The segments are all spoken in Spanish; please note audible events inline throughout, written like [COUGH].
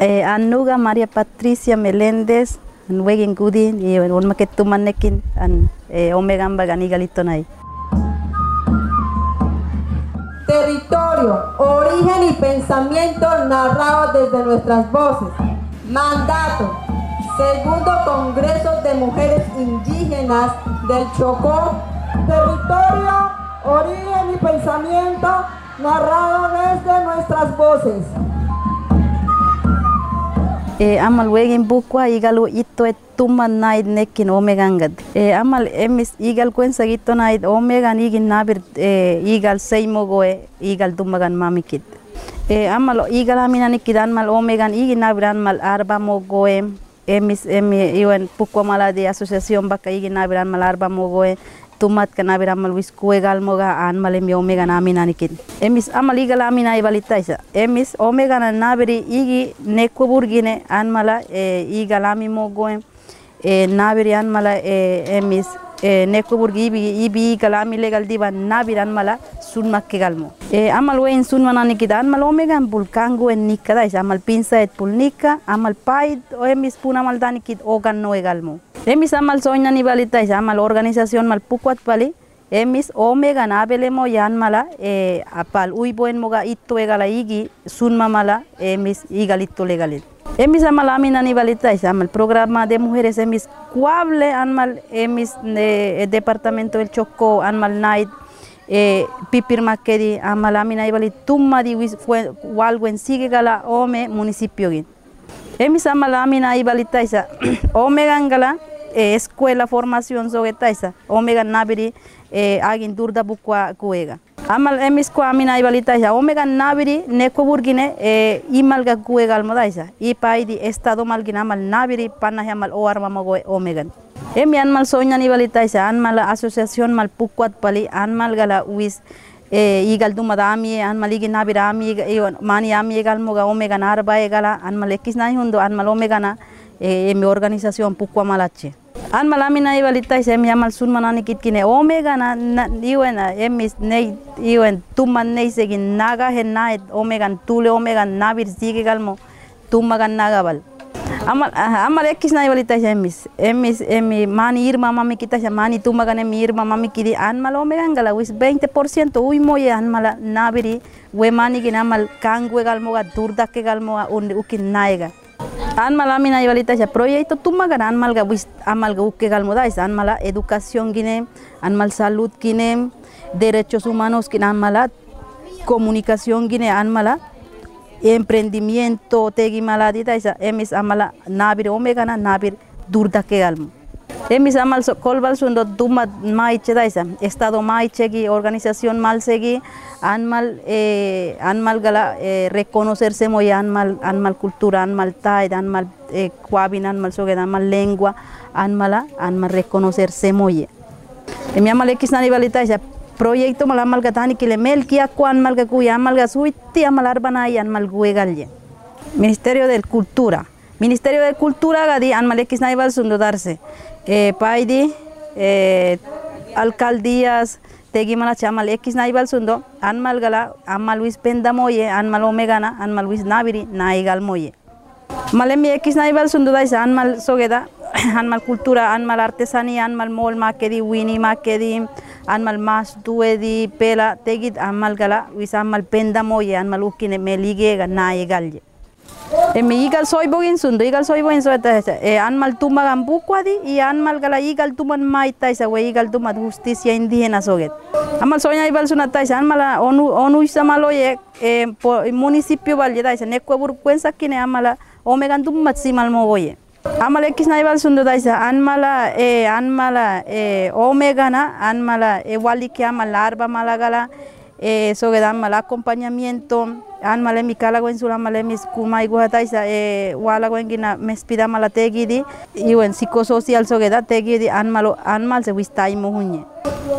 Eh, Anuga María Patricia Meléndez, Nuegin Gudin, y un maquetumanekin, an eh. Territorio, origen y pensamiento narrados desde nuestras voces. Mandato, segundo Congreso de Mujeres Indígenas del Chocó. Territorio, origen y pensamiento narrado desde nuestras voces. E amal wegin bukwa igalu itto et tumma naid nekin omegangad e amal emis igal kuen sagito naid omegan igin nabir e igal seimogo e igal dumagan mamikit. E amal igal aminani kidan mal omegan igin nabir mal arba mogo e emis emi iwen pukwa mala de asociación baka igin nabir mal arba mogo e tumat kan abi wis kuegal moga an malam yang omega nami nani kini. Emis amal iga lami nai balitaisa. Emis omega nani nabi igi neku burgine an mala e, iga lami mogoem. E, nabi an mala e, emis Eh, e, neko burgi ibi, ibi gala amile galdi nabiran mala sun galmo. E, amal uen sun mananik amal omegan bulkangu en nika amal pinza et pul amal pait oemiz pun amal danik ogan noegalmo emis amal soina nibalita, iz amal organizazion mal pukuat bali, emiz omegan abelemo jan mala e, apal uiboen moga ito igi sun mamala emiz igalito. Legalit emis amal amina ni balita is amal programa de mujeres emis cuable anmal emis de, departamento del Chocó anmal night e pipir makedi amal ibali tumma di gala ome municipio gin emis amal ngala eh, escuela formación sobre taisa omega nabiri eh, agin durda bukwa kuega Amal emisko amina ibalita ja, omegan nabiri neko burgine e, imalga gue galmo da estado malgin amal nabiri panna amal mal oar mamago omegan. Emi anmal soñan ibalita anmal asociación mal pukuat pali, anmal gala uiz e, igal duma ami, anmal igi nabira ami, e, mani ami egalmo ga omegan arba egala, anmal ekis nahi hundo anmal omegana e, emi organizazioan pukua malache an malami na ibalita se mi amal sun manani kit kine omega na iwen emis nei iwen tuman nei segin naga hen na omega tule omega nabir sige galmo tumagan naga bal. Amal amal ekis na ibalita se emis emis emi mani irma mami kita se mani tumagan emi irma mami kidi an mal omega ngala wis 20% uy moye an mala nabiri we mani gin amal kangwe galmo ga durda ke galmo un ukin naega Anmal amina ibalita ya proyecto tumagan anmal ga wis amal ga uke galmoda is anmala educación gine anmal salud gine derechos humanos gine anmala comunicación gine anmala emprendimiento tegi maladita isa emis amala nabir omega na nabir durda ke galmo emis amal so kolbal sundo duma maiche daisa. Estado maiche gi organización mal segi anmal eh, anmal gala eh, reconocerse moy anmal anmal cultura anmal taid anmal eh, kwabin anmal soge anmal lengua anmala anmal reconocerse moy emi amal ekis nani balita isa proyecto mal amal gatani kile mel kia kwan mal ga kuya amal ga suiti amal arbana y anmal guegalye. Ministerio de Cultura Ministerio de Cultura gadi anmal ekis nani bal sundo darse eh, paidi eh, alcaldías tegimana chamal x naibal sundo anmal gala amal wis penda moye anmal omegana anmal wis nabiri naigal moye. Malemi x naibal sundo anmal sogeda [CLEARS THROAT] anmal cultura anmal artesanía anmal mol makedi wini makedi anmal mas duedi pela tegid anmal gala wis anmal penda moye anmal ukine meligega naigalye emi igal soy bogin sundo igal soy bogin soy e anmal tumagan bukwadi y anmal gala igal tuman maita isa we igal tumat justicia indígena soget. Amal soña ibal sunata isa anmal onu onu isa malo ye e municipio val yeda isa nekwa bur kwensa kine amala omegan tumat simal mogoye amal ekis na ibal sundo daisa anmala anmala omegana anmala e wali que amal arba malagala e soget amal acompañamiento an malemi kala gwen sula malemi kuma igu hataisa e wala gwen gina mespida mala tegidi iwen psicosocial sogeda tegidi an malo an mal se wistai mohunye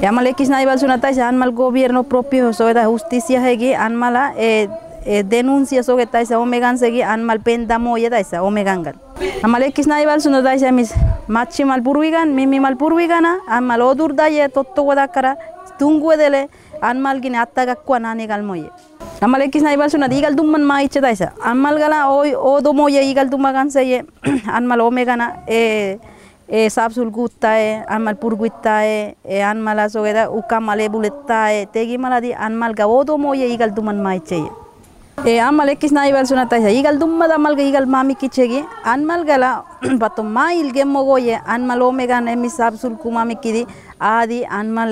e amal ekis na ibal suna taisa an mal gobierno propio sogeda justicia hegi an mala e, e denuncia sogeda taisa omegan segi an mal penda moye taisa omegangal amal ekis na ibal suna taisa mis machi mal purwigan mimi mal purwigana an mal odur daye totto wadakara tungu ಅನ್ಮಲ್ಗಿನ ಅತ್ತಾಗ ಅಕ್ಕುವ ನಾನೀಗ ಅಲ್ಮೊಯ್ಯೆ ನಮ್ಮಲ್ಲಿ ಎಕ್ಕಿಸ್ ನಾಯಿ ಬಲ್ಸುನದು ಈಗಲ್ ದುಮ್ಮನ್ ಮಾ ಇಚ್ಚದಾಯ್ಸ ಅಮ್ಮಲ್ಗಲ ಓ ಓದು ಮೋಯ್ಯ ಈಗಲ್ ದುಮ್ಮ ಕನ್ಸಯ್ಯೆ ಅನ್ಮಲ್ ಓಮೆಗನ ಏ ಏ ಸಾಪ್ ಸುಲ್ಗು ಉತ್ತಾಯೆ ಅನ್ಮಲ್ ಪುರ್ಗು ಇತ್ತಾಯೆ ಏ ಅನ್ಮಲ ಸೊಗೆದ ಉಕ್ಕ ಮಲೆ ಬುಳೆತ್ತಾಯೆ ತೆಗಿ ಮಲದಿ ಅನ್ಮಲ್ಗ ಓದೋ ಮೋಯ್ಯ ಈಗಲ್ ದುಮ್ಮನ್ ಮಾ ಇಚ್ಚಯ್ಯೆ ಏ ಅಮ್ಮಲ್ ಎಕ್ಕಿಸ್ ನಾಯಿ ಬಲ್ಸುನ ತಾಯ್ಸ ಈಗಲ್ ದುಮ್ಮದ ಅಮ್ಮಲ್ಗ ಈಗಲ್ ಮಾಮಿ ಕಿಚ್ಚೆಗೆ ಅನ್ಮಲ್ಗಲ ಬತ್ತು ಮಾ ಇಲ್ಗೆ ಮೊಗೋಯೆ ಅನ್ಮಲ್ ಓಮೆಗನ ಎಮ್ಮಿ ಸಾಪ್ ಸುಲ್ಕು ಮಾಮಿಕ್ಕಿದಿ आदि अनमल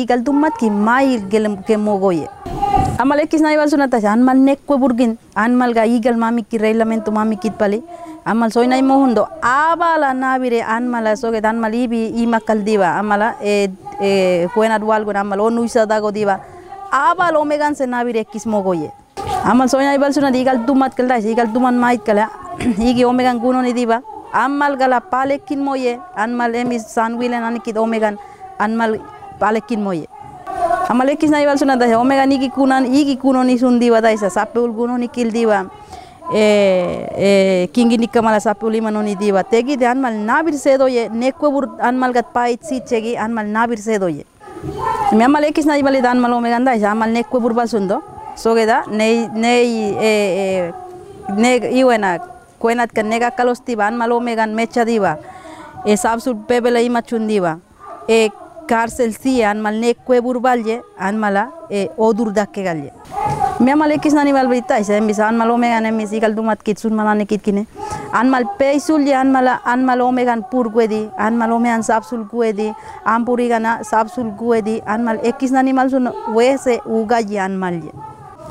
ईगल दुम्मत की माई गेलम के मोगोये अमल एक किसना वाल सुनाता है अनमल नेक को बुर्गिन अनमल का ईगल मामी की रेला में तो मामी कित पले अमल सोई नहीं मोहन दो आबाला ना भी रे अनमल सोगे अनमल ई भी ई मक्कल दीवा अमल ए कोयना डुवाल को अमल ओ नुइसा दागो दीवा आबाल ओमेगान से ना भी रे किस मोगोये अमल सोई नहीं वाल सुना ईगल ammal gala palekin moye anmal san wilen anikid omegan anmal palekin moye Amalekis naival suna dahe, omega niki kunan iki igi kunoni sundiwa daisa sapul gunoni kildiwa e e kingi nikamala sapul imanoni diwa tegi de anmal nabir sedo ye bur anmal gat pait si chegi anmal nabir sedo ye me amale kisna iwal mal omega daisa amal nekwur bal sundo sogeda nei nei e e ne iwenak, कोयनात कन्ने का कलोस्ती बान मालो मेगन मेचा दीवा ए साब सुट पे बेलई मचुन दीवा ए कार सेल्सी आन माल ने कोए बुरबाल जे आन माला ए ओ दूर दाख के गल जे मैं माले किस नानी माल बीता है सेम बिसान मालो मेगन है मिसी कल तुम कित सुन माला ने कित किने आन माल पे सुल जे आन माला आन मालो मेगन पूर कोई दी आन मालो में आन साब सुल गुए दी आम पूरी गना साब सुल गुए दी आन माल एक किस नानी माल सुन वैसे से उगा जे आन माल जे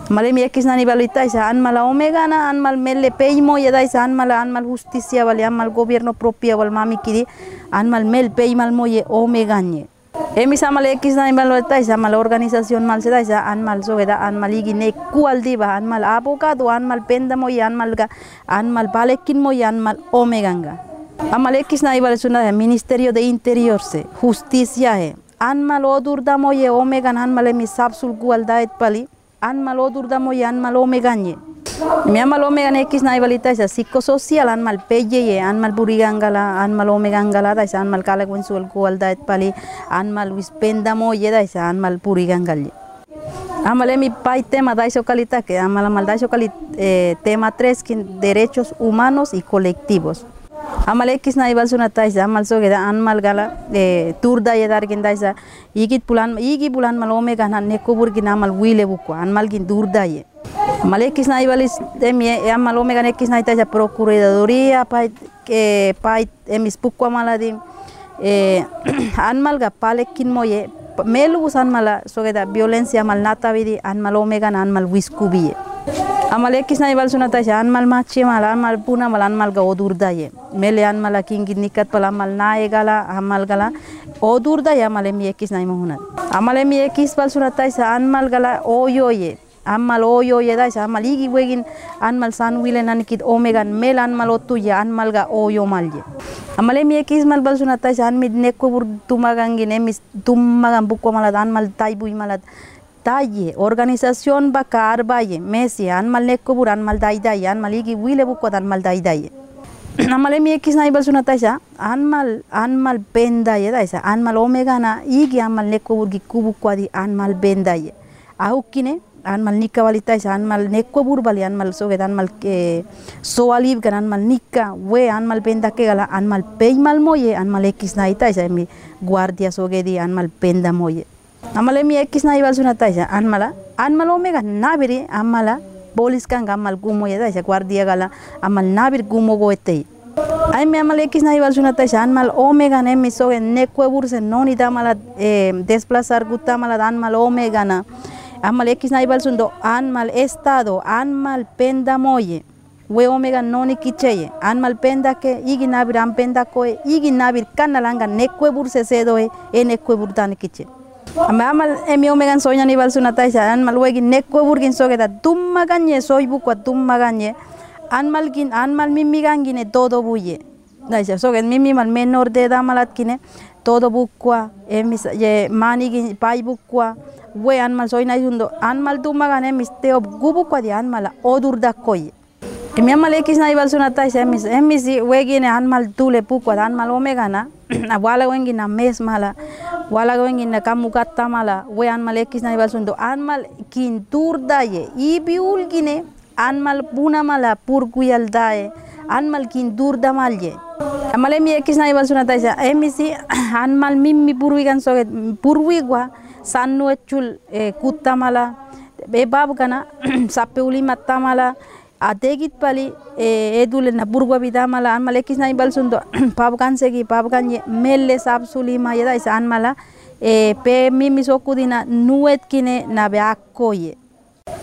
je male mi ekis nani bal brita isa anmala omega na anmal melle peimo yeda isa anmala anmal justicia vale anmal gobierno propio val mami kidi anmal mel peimal moye omega nye Emi sama le kis na imal wata isa mal organización mal se da isa an mal so da an mal igi ne kual diba an mal abogado an mal penda mo an mal ga an mal balekin mo an mal omeganga amal ekis na ibal suna de ministerio de interior se justicia he an mal odur da mo ye omegan an mal emi sapsul kual da et pali an mal odur da mo ye an mal omeganye mi amal omega ekis na ibalita isa psicosocial an mal peye ye an mal burigangala an mal omegangala da isa an mal kala kun sul kual da et pali an mal wispenda mo ye da isa an mal purigangal Amale mi pai tema da calita que amala mal da iso calit eh, tema 3 que derechos humanos y colectivos. Amal ekiz nahi balzuna eta ez da, amal zoge da, anmal gala, e, tur da edargin da ez da, igit bulan, igi bulan mal omega nahi neko burgin amal huile buko, anmal gin dur da ye. Amal ekiz nahi baliz, emi, e, amal omega nekiz nahi eta ez da, prokuredadoria, pait, e, pait, emiz buko amala din, e, [CLEARS THROAT] melu guz anmala, zoge da, violenzia amal natabidi, anmal omega nahi anmal. Amalek kisna ibal sunata siya anmal machi mal anmal puna mal anmal ga odurda ye. Mele anmal aking gidnikat pala mal nae gala amal gala odurda ye amale mi ekis na imuhunat. Amale mi ekis bal sunata siya anmal gala oyo ye. Anmal oyo ye da siya anmal igi wegin anmal san wile nanikit omegan mel anmal otu ye anmal ga oyo mal ye. Amale mi ekis mal bal sunata siya anmid nekko bur tumagangin emis tumagan bukko malad anmal taibu imalad. Taye organización ba kar baye mesi an mal nekko bur an mal dai dai an mal igi wile bukko an mal dai dai amale mi ekis na ibal suna taisa an mal an mal benda ye daisa an mal omega na igi an mal nekko bur gi kubu kwadi an mal benda ye ahukine an mal nikka walita isa an mal nekko bur bali an mal soget an mal gan an mal nikka we an mal penda ke gala an mal pei mal moye an mal ekis na ita isa mi guardia sogedi an mal penda moye mi nabiri an mala polis kan an mal gumo ye isa guardia gala an mal nabir gumo go ete ay me amal ekis na ibal suna taisa an mal omega ne mi soge nekko burse noni da mala eh, desplazar gutta mala an mal omega na. Amal ekis na sundo an mal estado an mal penda moye. We omega noni kicheye. An mal penda ke igi nabir an penda ko igi nabir kanalanga nekwe burse sedo e e nekwe burtani kiche amal emi omega soña ni bal suna taisa an mal wegi nekwe burgin sogeda dumma ganye soy bukwa dumma ganye an mal gin an mal mimmi gangine todo buye daisa sogen mimmi mal menor de edad malat todo bukwa emi ye mani gin pai bukwa we an mal soy na an mal dumma gane mis teo gubu kwa di an mala odur da koye mi amal ekis na ibal suna taisa emis emis wegi an mal tule bukwa an mal omega na wala wengi na mes mala wala wengi na kamukata mala we anmal ekis na ibalsundo anmal kinturdaye ibiulgine anmal puna mala purkuyaldaye anmal kinturda malye amale mi ekis na ibalsunata isa emisi anmal mimmi purwigan soget purwigwa sannu echul kutta mala be babu kana sapeuli matta mala adegit pali e edule na burgwa bidamala anmal ekisna ibalsundo [CLEARS THROAT] pabukan segi pabukan ye melle sab sulima yeda isa anmala e pe mimi sokudina nuet kine na be akkoye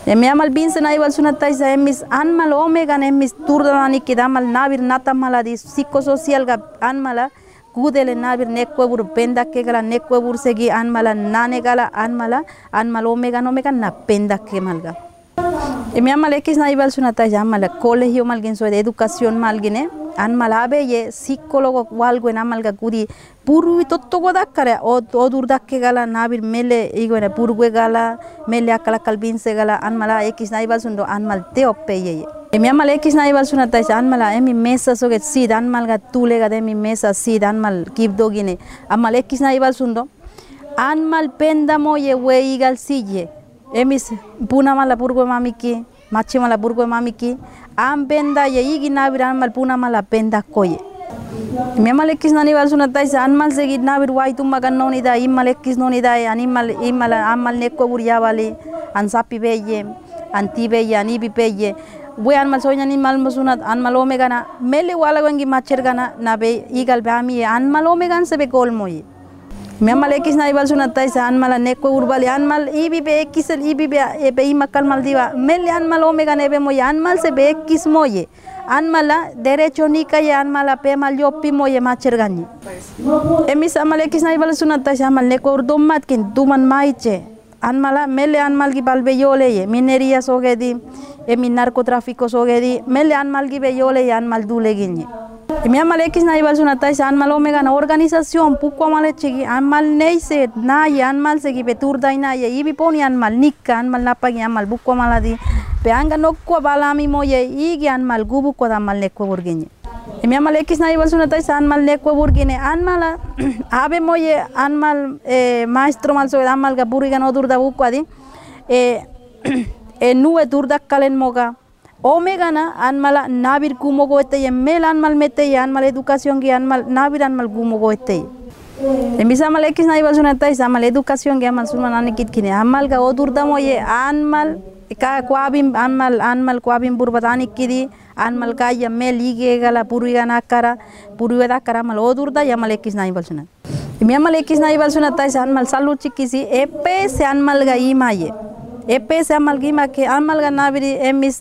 emi amal binse na ibal sunata isa emis anmal omega emis turdani kidamal nabir natamala di psicosocial ga anmala kudele nabir nekwebur pendakke gala nekwebur segi anmala nane gala anmala anmal omega omega na pendakke malga emi amal ekis na ibal sunata isa amal colegio malgin so de educación malgine anmal abe ye psicólogo walgo en amal ga kudi puru tottogo dakkare o odur dakke gala nabir mele igone purgue gala mele akala kalbinse gala anmala ekis na ibal sundo anmal te oppe ye. Emi amal ekis na ibal sunata isa anmala emi mesa soget sid anmal ga tule ga emi mesa sid anmal kibdogine amal ekis sundo anmal pendamo ye we igal sille emis punamala purguemamiki machimala purguemamiki ampenda yeyikinaviramal punamala penda koye Miamalekis nanival sunatais anmal segit navir wai tumbakan nonida immalekis nonida animal immal amal neko buriabali ansapi beye antibeye anibi beye we anmal soña animal musunat anmal omegana mele walawangi machergana nabe igal bami anmal omegan sebe golmoye मेमल एकिस ना इबाल सुना तैस अनमल नेको उर्बल यानमल ई बी बे एकिस ई बी बे ए बे ई मक्कल मल दीवा मेल यानमल ओमेगा नेबे मो यानमल derecho nika ye anmala pe mal yo pimo ye macher ganyi emis amal ekis na ibalu sunat ta amal neko urdom mat duman maiche. Anmala mele anmal gi balbe yole ye mineria sogedi emi narcotráfico sogedi mele anmal gi be ye anmal dule ginyi mi amal X na iba una tais an mal omega na organización puku amal chigi an mal neise na y an mal segi betur nikka an mal napa gi an mal buku igi an mal gubu ko da mal burgine. Mi amal X na iba una tais burgine anmala mal anmal maestro mal so da mal gaburi gan adi. E [CLEARS THROAT] e turda kalen moga omega na anmala nabir gumo go mel anmal mete anmal educación gi anmal nabir anmal gumo go ete emi samal ekis na ibal sunata isa anmal educación gi anmal sunman anikit kine anmal ga odurda moye anmal ka kwabim anmal anmal kwabim burbadani kidi anmal ka ya mel ige gala puriga nakara puriga dakara mal odurda ya mal ekis nai balsuna mi amal ekis nai balsuna tai anmal salu chikisi epe se anmal ga imaye ఎప్పేసి అమ్మలకి మాకు అమ్మలుగా నావిడి ఎమ్మిస్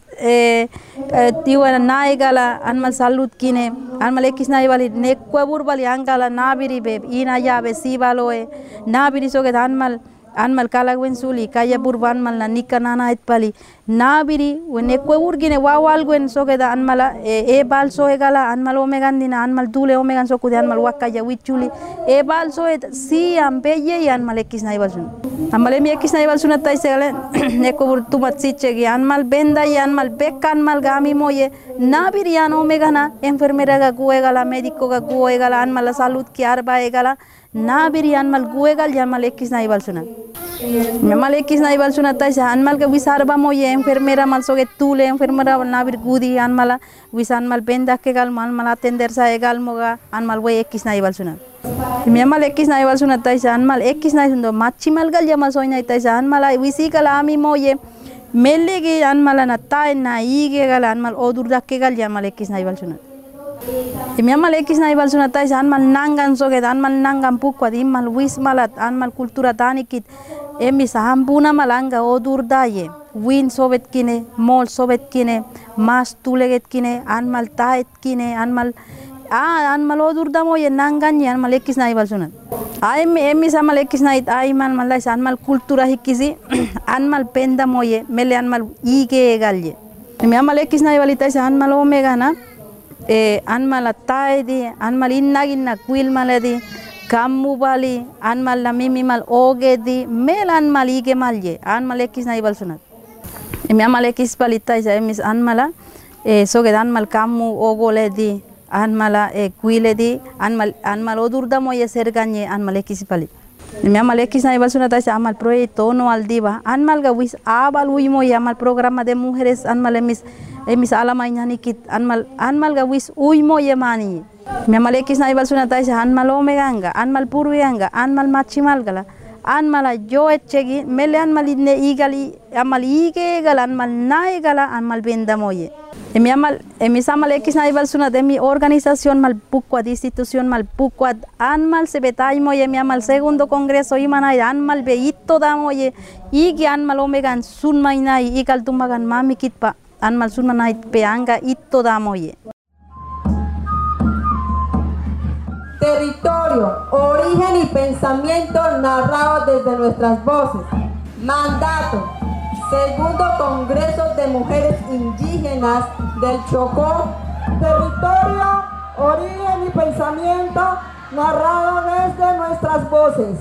ఇవ్వాల నాయగాల అమ్మల సల్లుత్కినే అమ్మలు ఎక్కిసిన ఇవ్వాలి ఎక్కువ ఊర్వాలి అంగాల నావిరి బే ఈయన అయ్యావే సీవాలో నావిరి సోగేది అమ్మల్ అమ్మల కలగవని సూలి కయ్య బుర్వ అమ్మల నిక్క నానా ఎత్పాలి nabiri une kwe urgine wa walguen soke da anmala e, e bal so eh, eh, gala anmal ome gandina anmal dule ome gan soku de anmal waka ya wichuli e eh, bal so e si ambeye y anmal ekis na ibal sun anmal emi ekis ibal sun ata ise gale [COUGHS] tumat siche gi anmal benda y anmal beka anmal gami moye. Nabiri an ome enfermera ga gue gala mediko ga gue gala anmal salud ki arba e gala. Nabiri anmal gue gal y anmal ekis na ibal sunan ibal sunat tais, anmal ke wisar ba moye एम फिर मेरा मल सोगे तू एम फिर मेरा ना फिर नाबिर गूदी अनमल विस अनमल बेन गाल गल माला मल तेंदर सा गाल मोगा मोगा अनमल वो इक्कीस नाई बल सुना मेमल इक्कीस नाई बल सुना तैसा अनमल इक्कीस नाई सुन दो माची मल गल जमा सोई नहीं तैसा अनमल विसी कल आमी मो ये मेले गे माला ना ताय ना ई गे गल अनमल ओ दूर दक्के गल जमल इक्कीस नाई बल सुना Imyamal ekis na ibal sunat tais anmal nangan soget anmal nangan pukwat immal wismalat anmal kultura tanikit, emi sahambuna ओ दूर daye. Win sobetkine, mol sobetkine, mas tulegetkine, anmal taetkine, anmal a anmal odurdamo ye nanganye anmal ekkis nai balsunan. Aim emis anmal ekkis nai aiman mallai anmal kultura hikkisi anmal pendamo ye mele anmal ige egalye. Me anmal ekkis nai balita is anmal omega na e anmal taedi anmal innaginna quilmaledi kammubali anmal namimimal ogedi mel anmal ige malye anmal ekkis nai balsunan. Sunat emi amal ekis balita isa emis anmala e soged anmal kammu ogoledi anmala e kuiledi anmal anmal odurda moye serganye anmal ekis bali Mi amal X na ibal suna taisa amal proyecto no al diva. Anmal gawis abal uimo y amal programa de mujeres anmal emis alama kit anmal anmal gawis uimo y mani. Mi amal X na ibal suna taisa anmal omeganga, anmal anmal machimalgala. Anmal yo echegi mele anmal ne igali amal igegal anmal naigala anmal bendamoye. Emi amal, emi samal X na ibal suna de mi organización malpucuat, institución malpucuat, anmal se betaimo ye mi amal segundo congreso imanay anmal beito damo ye, igi anmal omegan sunmainay, igal tumagan mami kitpa, anmal sunmanay peanga ito damo Territorio, origen y pensamiento narrados desde nuestras voces. Mandato, Segundo Congreso de Mujeres Indígenas del Chocó. Territorio, origen y pensamiento narrado desde nuestras voces.